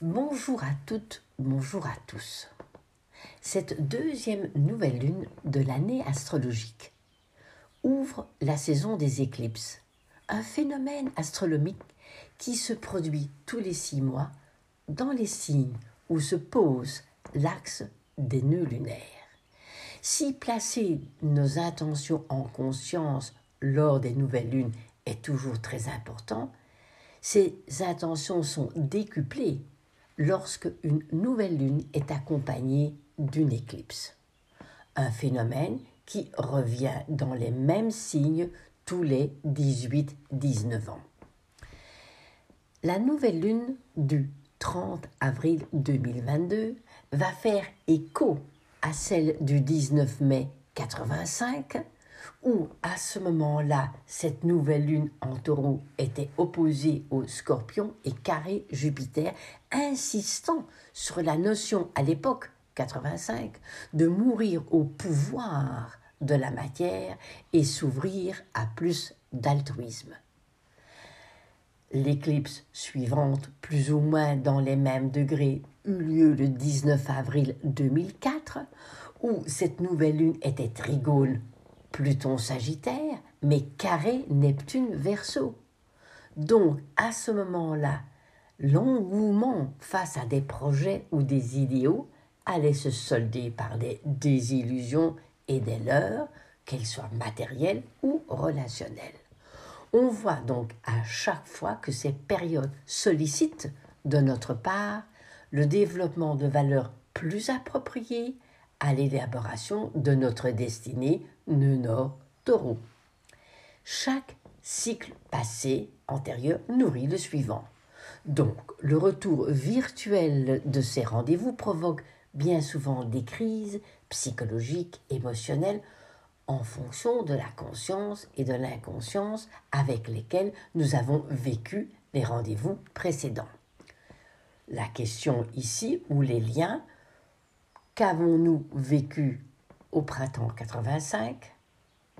Bonjour à toutes, bonjour à tous. Cette deuxième nouvelle lune de l'année astrologique ouvre la saison des éclipses, un phénomène astronomique qui se produit tous les six mois dans les signes où se pose l'axe des nœuds lunaires. Si placer nos intentions en conscience lors des nouvelles lunes est toujours très important, ces intentions sont décuplées lorsque une nouvelle lune est accompagnée d'une éclipse. Un phénomène qui revient dans les mêmes signes tous les 18-19 ans. La nouvelle lune du 30 avril 2022 va faire écho à celle du 19 mai 85 où à ce moment-là, cette nouvelle lune en taureau était opposée au scorpion et carré Jupiter, insistant sur la notion à l'époque, 85, de mourir au pouvoir de la matière et s'ouvrir à plus d'altruisme. L'éclipse suivante, plus ou moins dans les mêmes degrés, eut lieu le 19 avril 2004, où cette nouvelle lune était trigone Pluton Sagittaire, mais carré Neptune Verseau. Donc, à ce moment-là, l'engouement face à des projets ou des idéaux allait se solder par des désillusions et des leurs, qu'elles soient matérielles ou relationnelles. On voit donc à chaque fois que ces périodes sollicitent de notre part le développement de valeurs plus appropriées à l'élaboration de notre destinée nœud nord taureau. Chaque cycle passé antérieur nourrit le suivant. Donc, le retour virtuel de ces rendez-vous provoque bien souvent des crises psychologiques, émotionnelles, en fonction de la conscience et de l'inconscience avec lesquelles nous avons vécu les rendez-vous précédents. La question ici, ou les liens, qu'avons-nous vécu au printemps 85,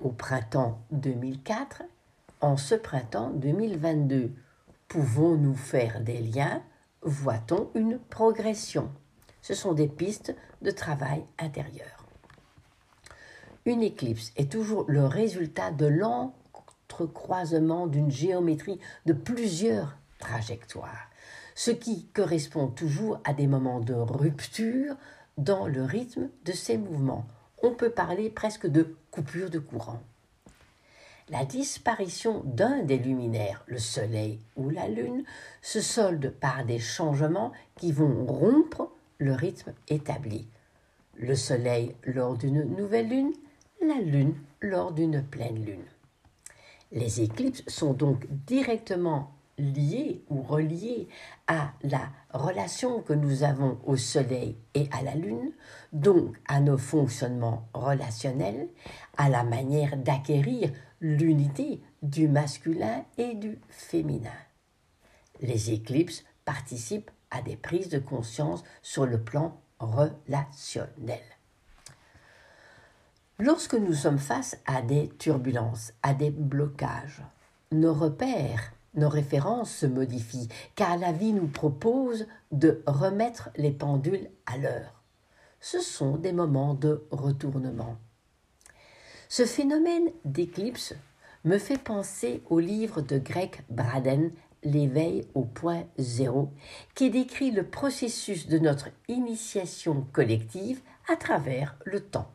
au printemps 2004, en ce printemps 2022 Pouvons-nous faire des liens? Voit-on une progression? Ce sont des pistes de travail intérieur. Une éclipse est toujours le résultat de l'entrecroisement d'une géométrie de plusieurs trajectoires, ce qui correspond toujours à des moments de rupture dans le rythme de ces mouvements on peut parler presque de coupure de courant. La disparition d'un des luminaires, le Soleil ou la Lune, se solde par des changements qui vont rompre le rythme établi. Le Soleil lors d'une nouvelle Lune, la Lune lors d'une pleine Lune. Les éclipses sont donc directement liées ou reliées à la relation que nous avons au Soleil et à la Lune, donc à nos fonctionnements relationnels, à la manière d'acquérir l'unité du masculin et du féminin. Les éclipses participent à des prises de conscience sur le plan relationnel. Lorsque nous sommes face à des turbulences, à des blocages, nos repères nos références se modifient, car la vie nous propose de remettre les pendules à l'heure. Ce sont des moments de retournement. Ce phénomène d'éclipse me fait penser au livre de Greg Braden, L'éveil au point zéro, qui décrit le processus de notre initiation collective à travers le temps.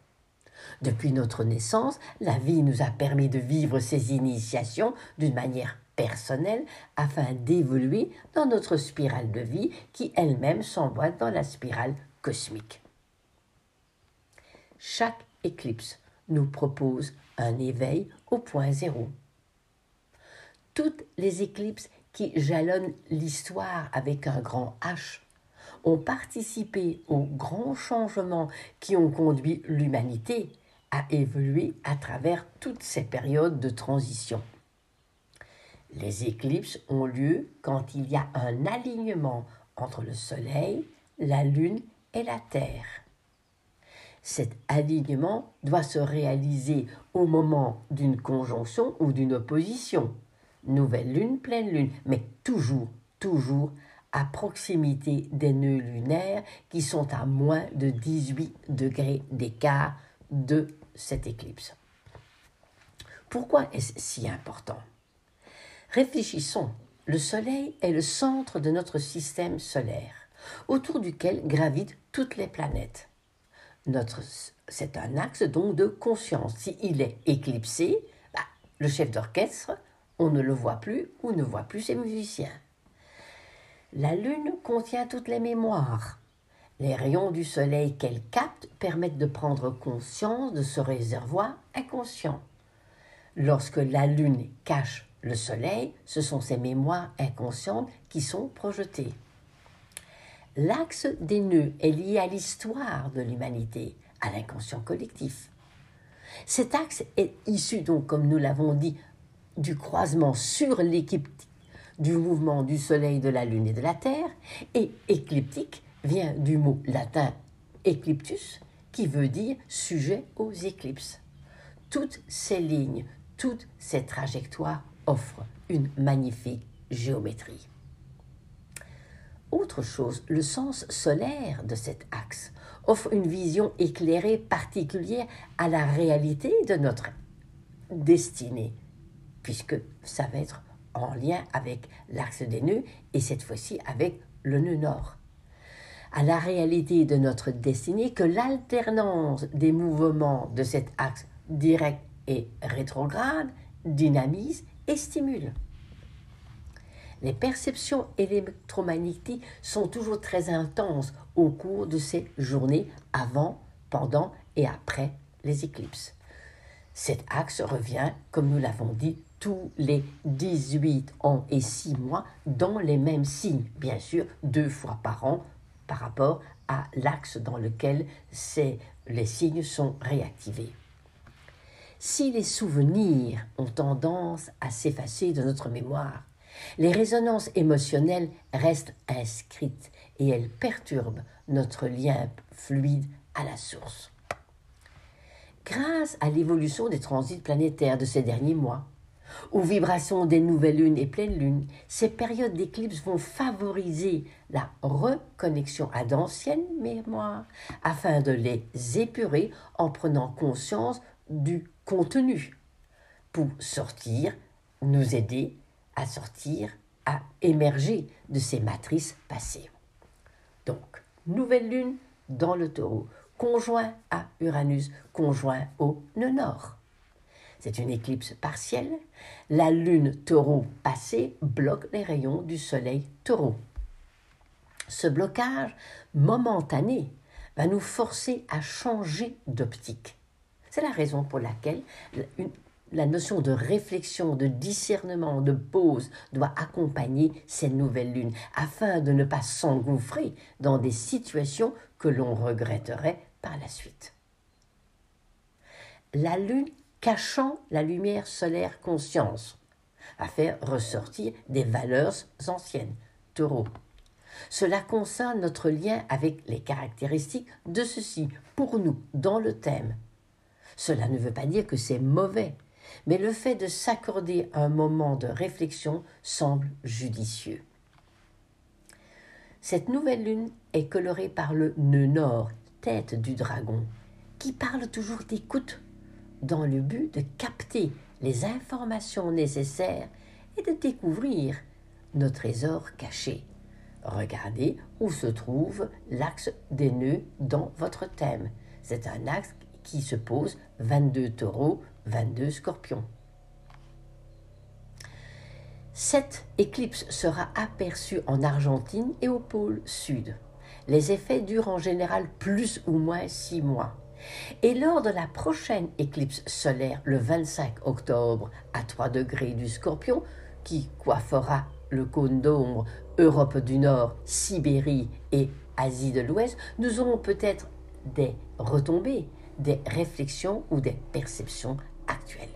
Depuis notre naissance, la vie nous a permis de vivre ces initiations d'une manière personnel afin d'évoluer dans notre spirale de vie qui elle-même s'emboîte dans la spirale cosmique. Chaque éclipse nous propose un éveil au point zéro. Toutes les éclipses qui jalonnent l'histoire avec un grand H ont participé aux grands changements qui ont conduit l'humanité à évoluer à travers toutes ces périodes de transition. Les éclipses ont lieu quand il y a un alignement entre le Soleil, la Lune et la Terre. Cet alignement doit se réaliser au moment d'une conjonction ou d'une opposition. Nouvelle Lune, pleine Lune, mais toujours, toujours à proximité des nœuds lunaires qui sont à moins de 18 degrés d'écart de cette éclipse. Pourquoi est-ce si important? Réfléchissons. Le Soleil est le centre de notre système solaire, autour duquel gravitent toutes les planètes. Notre, c'est un axe donc de conscience. S'il est éclipsé, bah, le chef d'orchestre, on ne le voit plus ou ne voit plus ses musiciens. La Lune contient toutes les mémoires. Les rayons du Soleil qu'elle capte permettent de prendre conscience de ce réservoir inconscient. Lorsque la Lune cache le Soleil, ce sont ces mémoires inconscientes qui sont projetées. L'axe des nœuds est lié à l'histoire de l'humanité, à l'inconscient collectif. Cet axe est issu donc, comme nous l'avons dit, du croisement sur l'équipe du mouvement du Soleil, de la Lune et de la Terre, et écliptique vient du mot latin ecliptus, qui veut dire sujet aux éclipses. Toutes ces lignes, toutes ces trajectoires offrent une magnifique géométrie. Autre chose, le sens solaire de cet axe offre une vision éclairée particulière à la réalité de notre destinée, puisque ça va être en lien avec l'axe des nœuds et cette fois-ci avec le nœud nord. À la réalité de notre destinée que l'alternance des mouvements de cet axe direct et rétrograde dynamise et stimule. Les perceptions électromagnétiques sont toujours très intenses au cours de ces journées avant, pendant et après les éclipses. Cet axe revient, comme nous l'avons dit, tous les 18 ans et 6 mois dans les mêmes signes, bien sûr, deux fois par an par rapport à l'axe dans lequel les signes sont réactivés. Si les souvenirs ont tendance à s'effacer de notre mémoire, les résonances émotionnelles restent inscrites et elles perturbent notre lien fluide à la source. Grâce à l'évolution des transits planétaires de ces derniers mois, aux vibrations des nouvelles lunes et pleines lunes, ces périodes d'éclipse vont favoriser la reconnexion à d'anciennes mémoires afin de les épurer en prenant conscience du contenu pour sortir, nous aider à sortir, à émerger de ces matrices passées. Donc, nouvelle lune dans le taureau, conjoint à Uranus, conjoint au nœud nord. C'est une éclipse partielle. La lune taureau passée bloque les rayons du soleil taureau. Ce blocage momentané va nous forcer à changer d'optique. C'est la raison pour laquelle la notion de réflexion, de discernement, de pause doit accompagner ces nouvelles lunes afin de ne pas s'engouffrer dans des situations que l'on regretterait par la suite. La lune cachant la lumière solaire conscience à faire ressortir des valeurs anciennes. Taureau. Cela concerne notre lien avec les caractéristiques de ceci pour nous dans le thème cela ne veut pas dire que c'est mauvais, mais le fait de s'accorder un moment de réflexion semble judicieux. Cette nouvelle lune est colorée par le nœud nord, tête du dragon, qui parle toujours d'écoute, dans le but de capter les informations nécessaires et de découvrir nos trésors cachés. Regardez où se trouve l'axe des nœuds dans votre thème. C'est un axe qui se pose 22 taureaux, 22 scorpions. Cette éclipse sera aperçue en Argentine et au pôle sud. Les effets durent en général plus ou moins six mois. Et lors de la prochaine éclipse solaire le 25 octobre à 3 degrés du scorpion, qui coiffera le cône d'ombre Europe du Nord, Sibérie et Asie de l'Ouest, nous aurons peut-être des retombées, des réflexions ou des perceptions actuelles.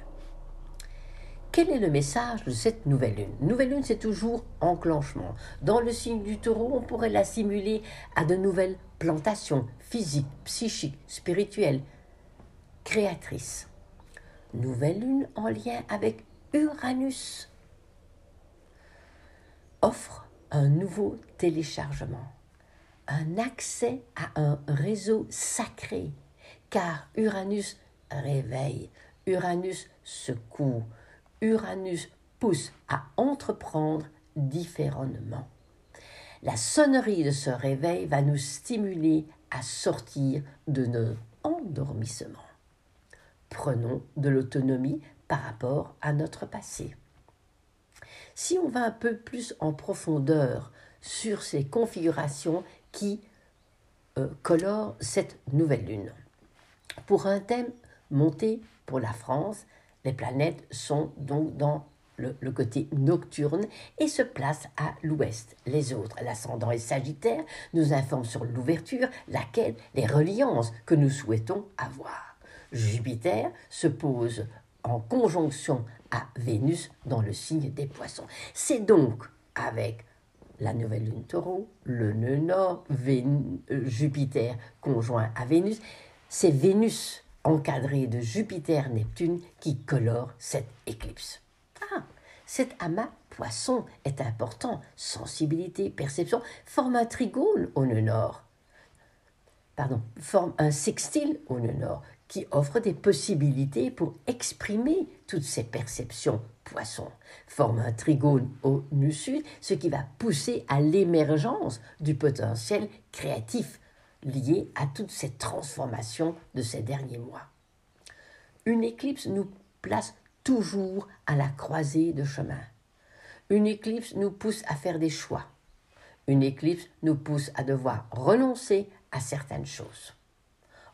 Quel est le message de cette nouvelle lune? Nouvelle lune, c'est toujours enclenchement. Dans le signe du taureau, on pourrait l'assimiler à de nouvelles plantations physiques, psychiques, spirituelles, créatrices. Nouvelle lune en lien avec Uranus offre un nouveau téléchargement, un accès à un réseau sacré, car Uranus réveille, Uranus secoue, Uranus pousse à entreprendre différemment. La sonnerie de ce réveil va nous stimuler à sortir de nos endormissements. Prenons de l'autonomie par rapport à notre passé. Si on va un peu plus en profondeur sur ces configurations qui euh, colorent cette nouvelle lune. Pour un thème monté pour la France, les planètes sont donc dans le, côté nocturne et se place à l'ouest. Les autres, l'ascendant et Sagittaire, nous informent sur l'ouverture, la quête, les reliances que nous souhaitons avoir. Jupiter se pose en conjonction à Vénus dans le signe des poissons. C'est donc avec la nouvelle lune taureau, le nœud nord, euh, Jupiter conjoint à Vénus, c'est Vénus encadrée de Jupiter-Neptune qui colore cette éclipse. Cet amas poisson est important. Sensibilité, perception, forme un trigone au nœud nord. Pardon, forme un sextile au nœud nord qui offre des possibilités pour exprimer toutes ces perceptions poisson. Forme un trigone au nœud sud, ce qui va pousser à l'émergence du potentiel créatif lié à toutes ces transformations de ces derniers mois. Une éclipse nous place toujours à la croisée de chemin. Une éclipse nous pousse à faire des choix. Une éclipse nous pousse à devoir renoncer à certaines choses.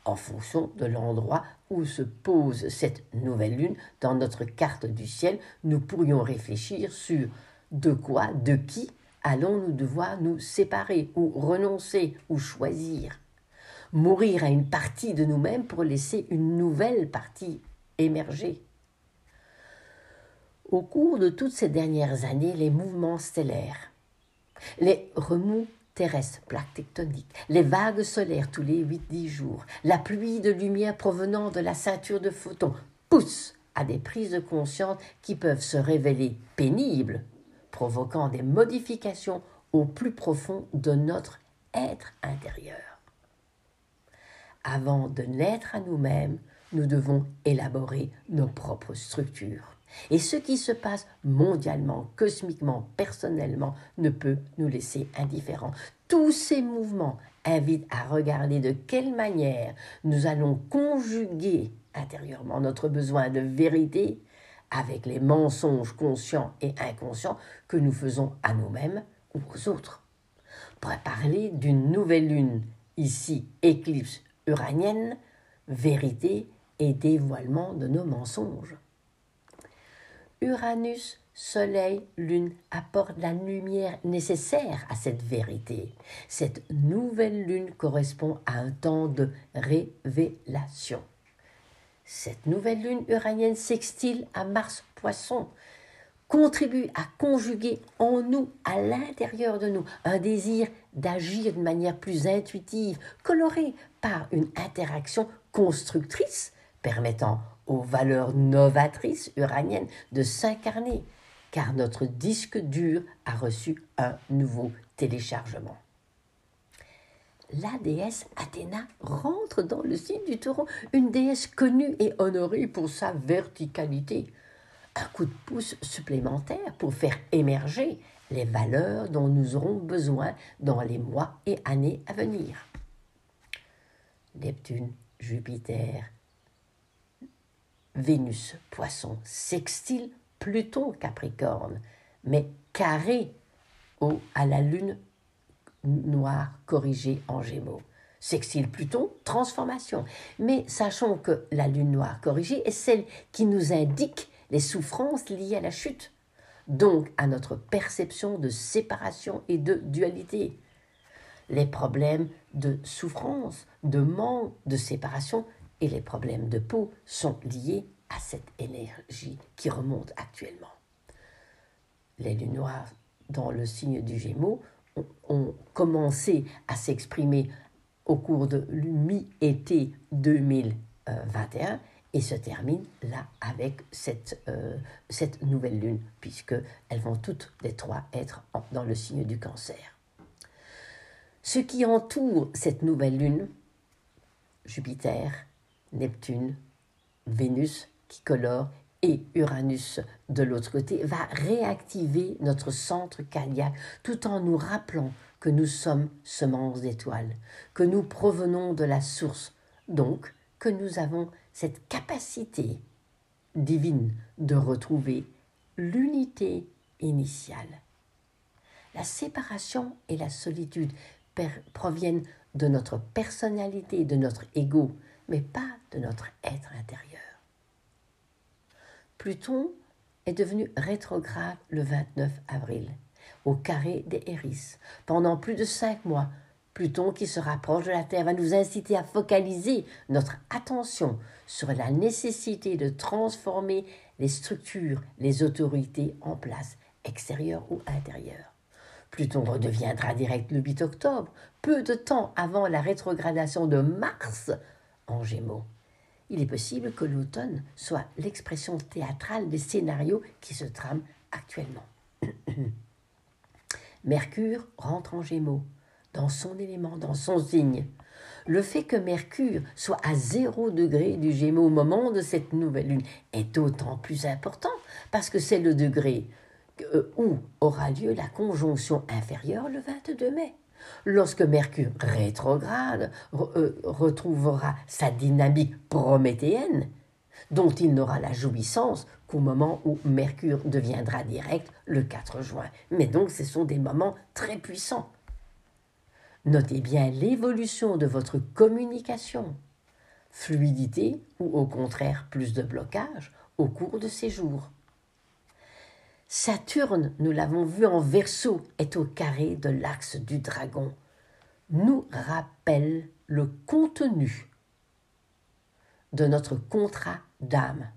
En fonction de l'endroit où se pose cette nouvelle lune dans notre carte du ciel, nous pourrions réfléchir sur de quoi, de qui allons-nous devoir nous séparer ou renoncer ou choisir? Mourir à une partie de nous-mêmes pour laisser une nouvelle partie émerger? Au cours de toutes ces dernières années, les mouvements stellaires, les remous terrestres, plaques tectoniques, les vagues solaires tous les 8-10 jours, la pluie de lumière provenant de la ceinture de photons poussent à des prises de conscience qui peuvent se révéler pénibles, provoquant des modifications au plus profond de notre être intérieur. Avant de naître à nous-mêmes, nous devons élaborer nos propres structures. Et ce qui se passe mondialement, cosmiquement, personnellement, ne peut nous laisser indifférents. Tous ces mouvements invitent à regarder de quelle manière nous allons conjuguer intérieurement notre besoin de vérité avec les mensonges conscients et inconscients que nous faisons à nous-mêmes ou aux autres. On pourrait parler d'une nouvelle lune, ici éclipse uranienne, vérité et dévoilement de nos mensonges. Uranus, Soleil, Lune apportent la lumière nécessaire à cette vérité. Cette nouvelle Lune correspond à un temps de révélation. Cette nouvelle Lune uranienne sextile à Mars Poisson contribue à conjuguer en nous, à l'intérieur de nous, un désir d'agir de manière plus intuitive, colorée par une interaction constructrice permettant aux valeurs novatrices uraniennes de s'incarner, car notre disque dur a reçu un nouveau téléchargement. La déesse Athéna rentre dans le signe du taureau, une déesse connue et honorée pour sa verticalité. Un coup de pouce supplémentaire pour faire émerger les valeurs dont nous aurons besoin dans les mois et années à venir. Neptune, Jupiter, Vénus, poisson, sextile, Pluton, Capricorne, mais carré au, à la lune noire corrigée en gémeaux. Sextile Pluton, transformation. Mais sachons que la lune noire corrigée est celle qui nous indique les souffrances liées à la chute, donc à notre perception de séparation et de dualité. Les problèmes de souffrance, de manque, de séparation et les problèmes de peau sont liés à cette énergie qui remonte actuellement. Les lunes noires dans le signe du Gémeaux ont, commencé à s'exprimer au cours de mi-été 2021 et se terminent là avec cette, euh, cette nouvelle lune, puisqu'elles vont toutes les trois être dans le signe du cancer. Ce qui entoure cette nouvelle lune, Jupiter, Neptune, Vénus qui colore et Uranus de l'autre côté va réactiver notre centre cardiaque tout en nous rappelant que nous sommes semences d'étoiles, que nous provenons de la source, donc que nous avons cette capacité divine de retrouver l'unité initiale. La séparation et la solitude proviennent de notre personnalité, de notre ego, mais pas de notre être intérieur. Pluton est devenu rétrograde le 29 avril, au carré des Héris. Pendant plus de cinq mois, Pluton, qui se rapproche de la Terre, va nous inciter à focaliser notre attention sur la nécessité de transformer les structures, les autorités en place, extérieures ou intérieures. Pluton redeviendra direct le 8 octobre, peu de temps avant la rétrogradation de Mars en Gémeaux. Il est possible que l'automne soit l'expression théâtrale des scénarios qui se trament actuellement. Mercure rentre en Gémeaux, dans son élément, dans son signe. Le fait que Mercure soit à zéro degré du Gémeaux au moment de cette nouvelle lune est d'autant plus important parce que c'est le degré euh, où aura lieu la conjonction inférieure le 22 mai. Lorsque Mercure rétrograde euh, retrouvera sa dynamique prométhéenne, dont il n'aura la jouissance qu'au moment où Mercure deviendra direct le 4 juin. Mais donc ce sont des moments très puissants. Notez bien l'évolution de votre communication, fluidité ou au contraire plus de blocage au cours de ces jours. Saturne, nous l'avons vu en verso, est au carré de l'axe du dragon, nous rappelle le contenu de notre contrat d'âme.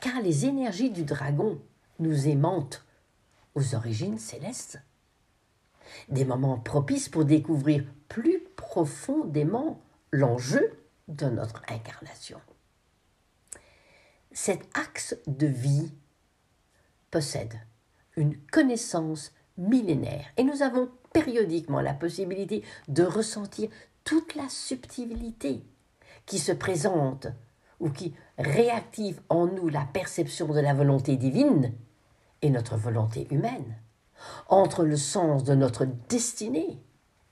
Car les énergies du dragon nous aimantent aux origines célestes. Des moments propices pour découvrir plus profondément l'enjeu de notre incarnation. Cet axe de vie possède une connaissance millénaire et nous avons périodiquement la possibilité de ressentir toute la subtilité qui se présente ou qui réactive en nous la perception de la volonté divine et notre volonté humaine, entre le sens de notre destinée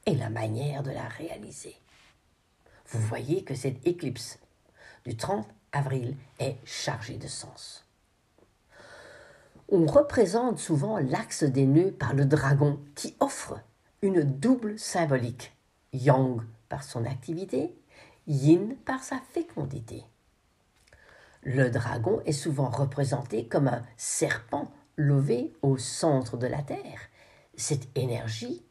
et la manière de la réaliser. Vous voyez que cette éclipse du 30 avril est chargée de sens. On représente souvent l'axe des nœuds par le dragon qui offre une double symbolique. Yang par son activité, Yin par sa fécondité. Le dragon est souvent représenté comme un serpent levé au centre de la Terre. Cette énergie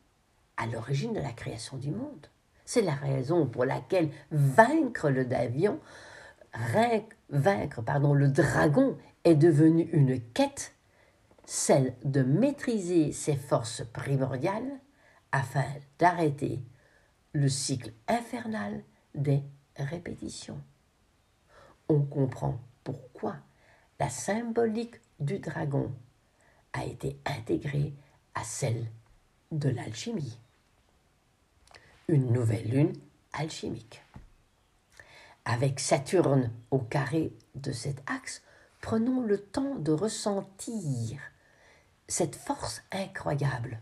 à l'origine de la création du monde. C'est la raison pour laquelle vaincre le Davion, vaincre pardon, le dragon est devenu une quête celle de maîtriser ses forces primordiales afin d'arrêter le cycle infernal des répétitions. On comprend pourquoi la symbolique du dragon a été intégrée à celle de l'alchimie. Une nouvelle lune alchimique. Avec Saturne au carré de cet axe, prenons le temps de ressentir cette force incroyable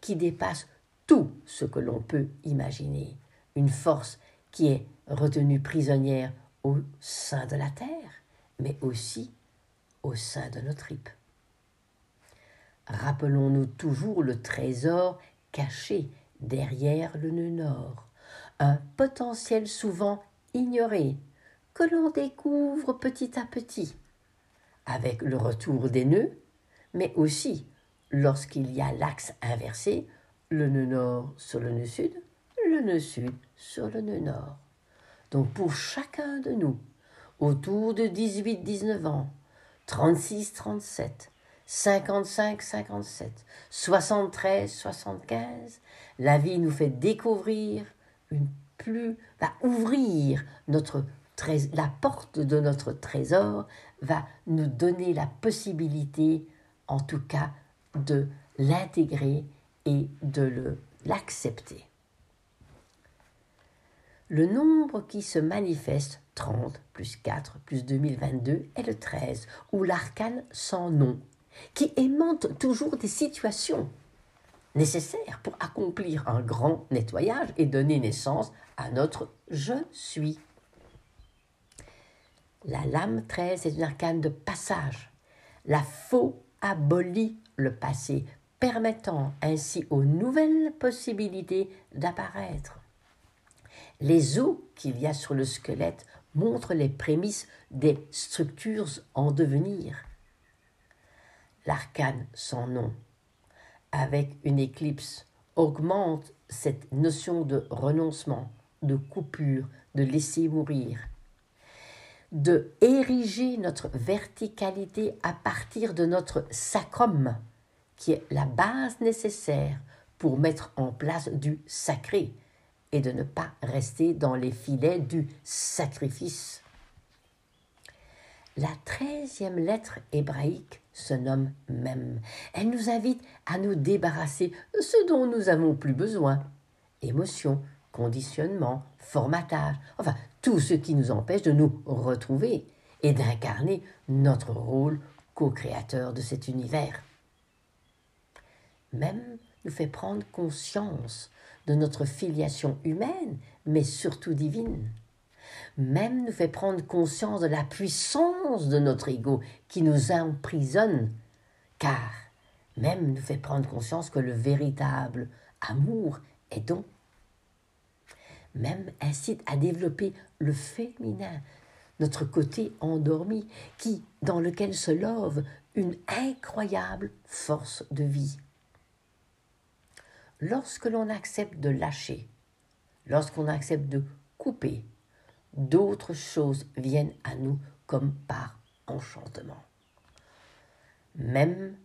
qui dépasse tout ce que l'on peut imaginer, une force qui est retenue prisonnière au sein de la terre, mais aussi au sein de nos tripes. Rappelons-nous toujours le trésor caché derrière le nœud nord, un potentiel souvent ignoré, que l'on découvre petit à petit. Avec le retour des nœuds, mais aussi lorsqu'il y a l'axe inversé, le nœud nord sur le nœud sud, le nœud sud sur le nœud nord. Donc pour chacun de nous, autour de 18-19 ans, 36-37, 55-57, 73-75, la vie nous fait découvrir une plus, va ouvrir notre la porte de notre trésor, va nous donner la possibilité en tout cas de l'intégrer et de l'accepter. Le nombre qui se manifeste, 30 plus 4 plus 2022, est le 13, ou l'arcane sans nom, qui aimante toujours des situations nécessaires pour accomplir un grand nettoyage et donner naissance à notre je suis. La lame 13 est une arcane de passage. La faux abolit le passé, permettant ainsi aux nouvelles possibilités d'apparaître. Les os qu'il y a sur le squelette montrent les prémices des structures en devenir. L'arcane sans nom, avec une éclipse, augmente cette notion de renoncement, de coupure, de laisser mourir, de ériger notre verticalité à partir de notre sacrum, qui est la base nécessaire pour mettre en place du sacré et de ne pas rester dans les filets du sacrifice. La treizième lettre hébraïque se nomme même. Elle nous invite à nous débarrasser de ce dont nous n'avons plus besoin. Émotions, conditionnement, formatage, enfin tout ce qui nous empêche de nous retrouver et d'incarner notre rôle co-créateur de cet univers. Même nous fait prendre conscience de notre filiation humaine, mais surtout divine. Même nous fait prendre conscience de la puissance de notre ego qui nous emprisonne, car même nous fait prendre conscience que le véritable amour est don. Même incite à développer le féminin, notre côté endormi, qui, dans lequel se love une incroyable force de vie lorsque l'on accepte de lâcher, lorsqu'on accepte de couper, d'autres choses viennent à nous comme par enchantement. Même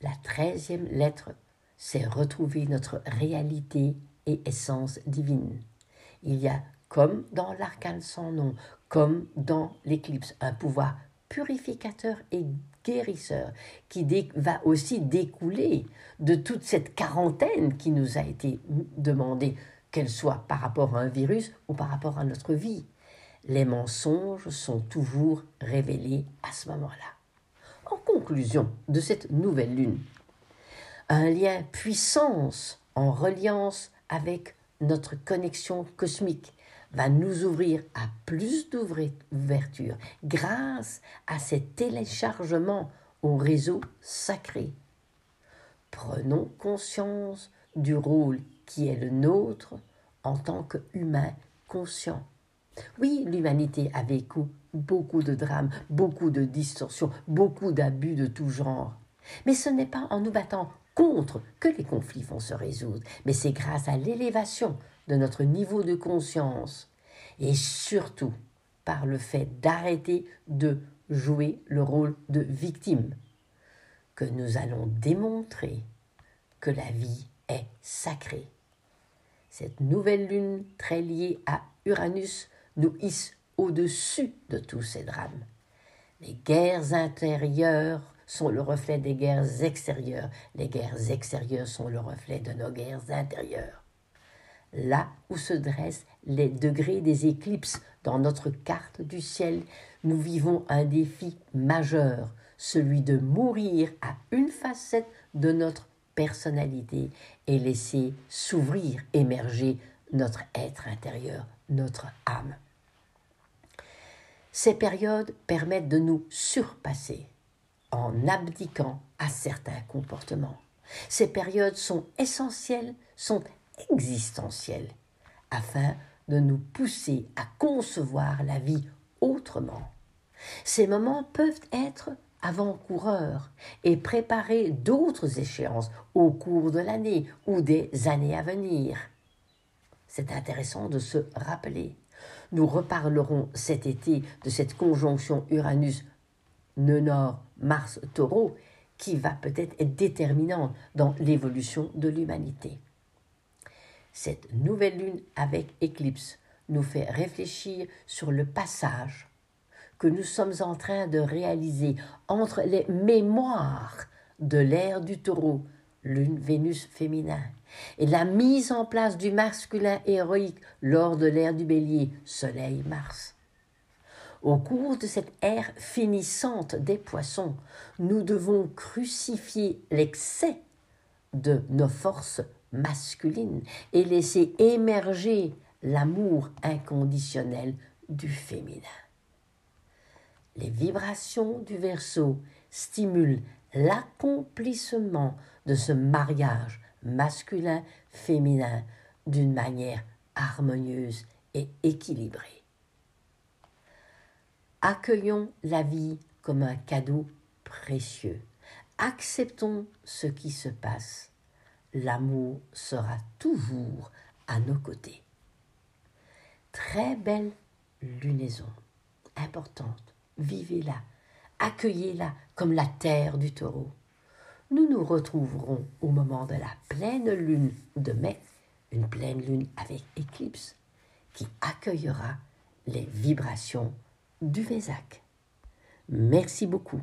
la treizième lettre, c'est retrouver notre réalité et essence divine. Il y a, comme dans l'arcane sans nom, comme dans l'éclipse, un pouvoir purificateur et guérisseur qui va aussi découler de toute cette quarantaine qui nous a été demandée, qu'elle soit par rapport à un virus ou par rapport à notre vie. Les mensonges sont toujours révélés à ce moment-là. En conclusion de cette nouvelle lune, un lien puissance en reliance avec notre connexion cosmique va nous ouvrir à plus d'ouverture grâce à ces téléchargements au réseau sacré. Prenons conscience du rôle qui est le nôtre en tant qu'humains conscients. Oui, l'humanité a vécu beaucoup de drames, beaucoup de distorsions, beaucoup d'abus de tout genre. Mais ce n'est pas en nous battant contre que les conflits vont se résoudre, mais c'est grâce à l'élévation de notre niveau de conscience et surtout par le fait d'arrêter de jouer le rôle de victime que nous allons démontrer que la vie est sacrée. Cette nouvelle lune très liée à Uranus nous hisse au-dessus de tous ces drames. Les guerres intérieures sont le reflet des guerres extérieures. Les guerres extérieures sont le reflet de nos guerres intérieures là où se dressent les degrés des éclipses dans notre carte du ciel, nous vivons un défi majeur, celui de mourir à une facette de notre personnalité et laisser s'ouvrir, émerger notre être intérieur, notre âme. Ces périodes permettent de nous surpasser en abdiquant à certains comportements. Ces périodes sont essentielles, sont existentielle afin de nous pousser à concevoir la vie autrement. Ces moments peuvent être avant-coureurs et préparer d'autres échéances au cours de l'année ou des années à venir. C'est intéressant de se rappeler. Nous reparlerons cet été de cette conjonction Uranus-Nord-Mars-Taureau qui va peut-être être déterminante dans l'évolution de l'humanité. Cette nouvelle lune avec éclipse nous fait réfléchir sur le passage que nous sommes en train de réaliser entre les mémoires de l'ère du taureau lune Vénus féminin, et la mise en place du masculin héroïque lors de l'ère du bélier, Soleil Mars. Au cours de cette ère finissante des poissons, nous devons crucifier l'excès de nos forces masculines et laisser émerger l'amour inconditionnel du féminin. Les vibrations du verso stimulent l'accomplissement de ce mariage masculin-féminin d'une manière harmonieuse et équilibrée. Accueillons la vie comme un cadeau précieux. Acceptons ce qui se passe. L'amour sera toujours à nos côtés. Très belle lunaison, importante. Vivez-la, accueillez-la comme la terre du taureau. Nous nous retrouverons au moment de la pleine lune de mai, une pleine lune avec éclipse, qui accueillera les vibrations du Duvezac. Merci beaucoup.